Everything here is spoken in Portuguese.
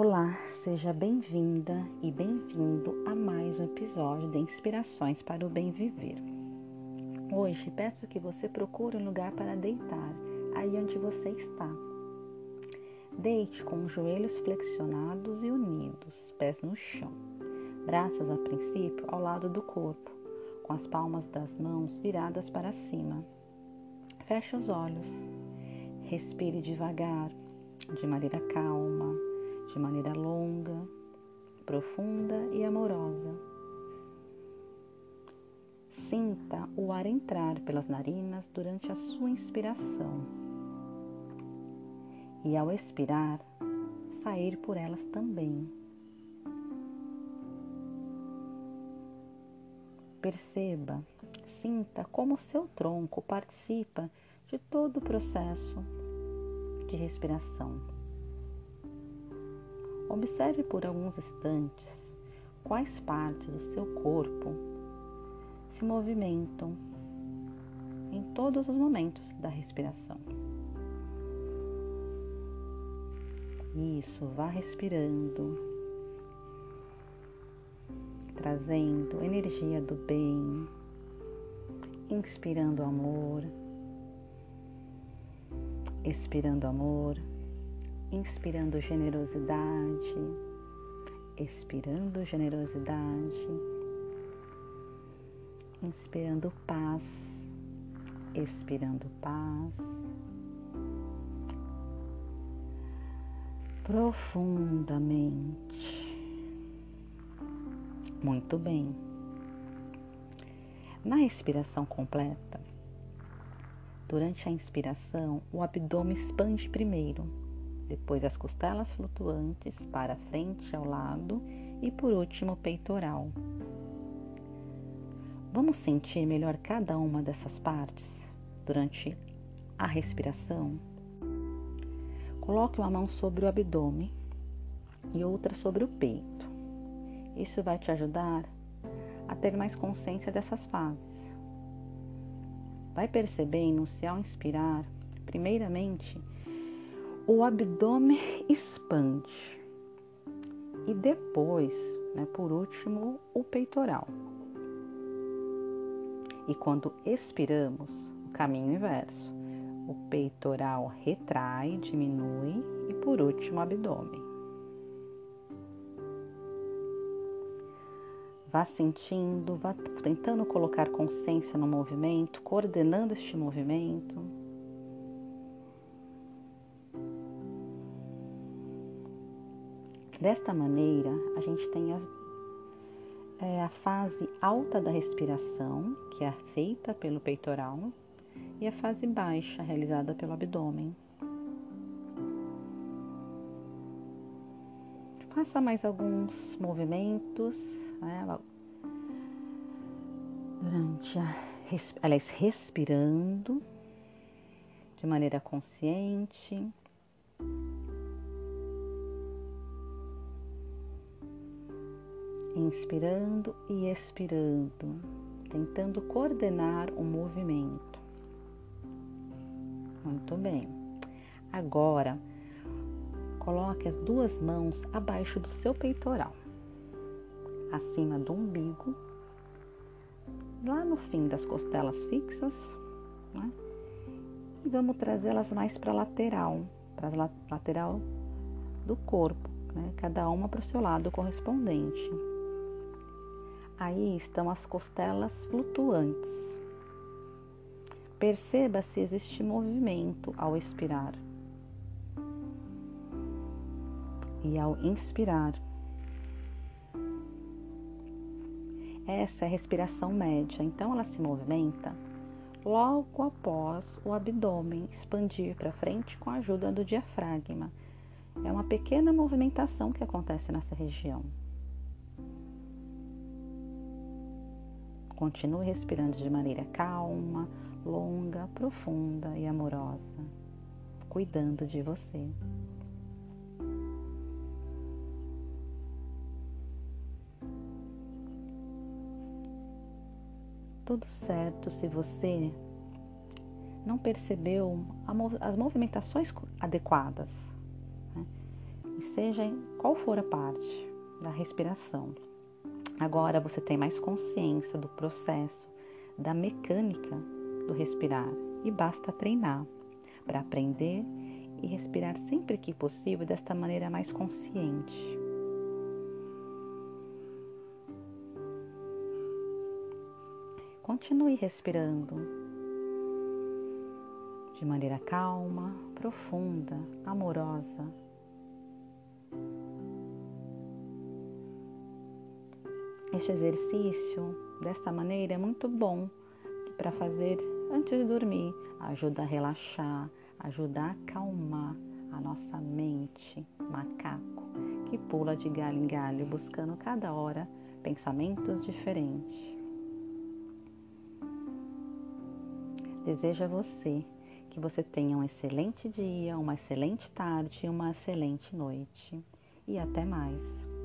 Olá, seja bem-vinda e bem-vindo a mais um episódio de Inspirações para o Bem Viver. Hoje peço que você procure um lugar para deitar, aí onde você está. Deite com os joelhos flexionados e unidos, pés no chão, braços a princípio ao lado do corpo, com as palmas das mãos viradas para cima. Feche os olhos, respire devagar, de maneira calma de maneira longa, profunda e amorosa. Sinta o ar entrar pelas narinas durante a sua inspiração e, ao expirar, sair por elas também. Perceba, sinta como seu tronco participa de todo o processo de respiração. Observe por alguns instantes quais partes do seu corpo se movimentam em todos os momentos da respiração. Isso, vá respirando, trazendo energia do bem, inspirando amor, expirando amor inspirando generosidade, expirando generosidade, inspirando paz, expirando paz. Profundamente. Muito bem. Na respiração completa, durante a inspiração, o abdômen expande primeiro depois as costelas flutuantes para frente ao lado e por último o peitoral. Vamos sentir melhor cada uma dessas partes durante a respiração. Coloque uma mão sobre o abdômen e outra sobre o peito. Isso vai te ajudar a ter mais consciência dessas fases. Vai percebendo se ao inspirar, primeiramente, o abdômen expande e depois, né, por último, o peitoral. E quando expiramos, o caminho inverso. O peitoral retrai, diminui e por último o abdômen. Vá sentindo, vá tentando colocar consciência no movimento, coordenando este movimento. Desta maneira, a gente tem as, é, a fase alta da respiração, que é feita pelo peitoral, e a fase baixa, realizada pelo abdômen. Faça mais alguns movimentos né, durante a, aliás, respirando de maneira consciente. Inspirando e expirando, tentando coordenar o movimento. Muito bem. Agora, coloque as duas mãos abaixo do seu peitoral, acima do umbigo, lá no fim das costelas fixas, né? e vamos trazê-las mais para a lateral, para a lateral do corpo, né? cada uma para o seu lado correspondente. Aí estão as costelas flutuantes. Perceba se existe movimento ao expirar e ao inspirar. Essa é a respiração média, então ela se movimenta logo após o abdômen expandir para frente com a ajuda do diafragma. É uma pequena movimentação que acontece nessa região. Continue respirando de maneira calma, longa, profunda e amorosa, cuidando de você. Tudo certo se você não percebeu as movimentações adequadas. Né? Seja qual for a parte da respiração. Agora você tem mais consciência do processo, da mecânica do respirar e basta treinar para aprender e respirar sempre que possível desta maneira mais consciente. Continue respirando de maneira calma, profunda, amorosa. Este exercício, desta maneira, é muito bom para fazer antes de dormir. Ajuda a relaxar, ajuda a acalmar a nossa mente, macaco, que pula de galho em galho buscando cada hora pensamentos diferentes. Desejo a você que você tenha um excelente dia, uma excelente tarde e uma excelente noite. E até mais.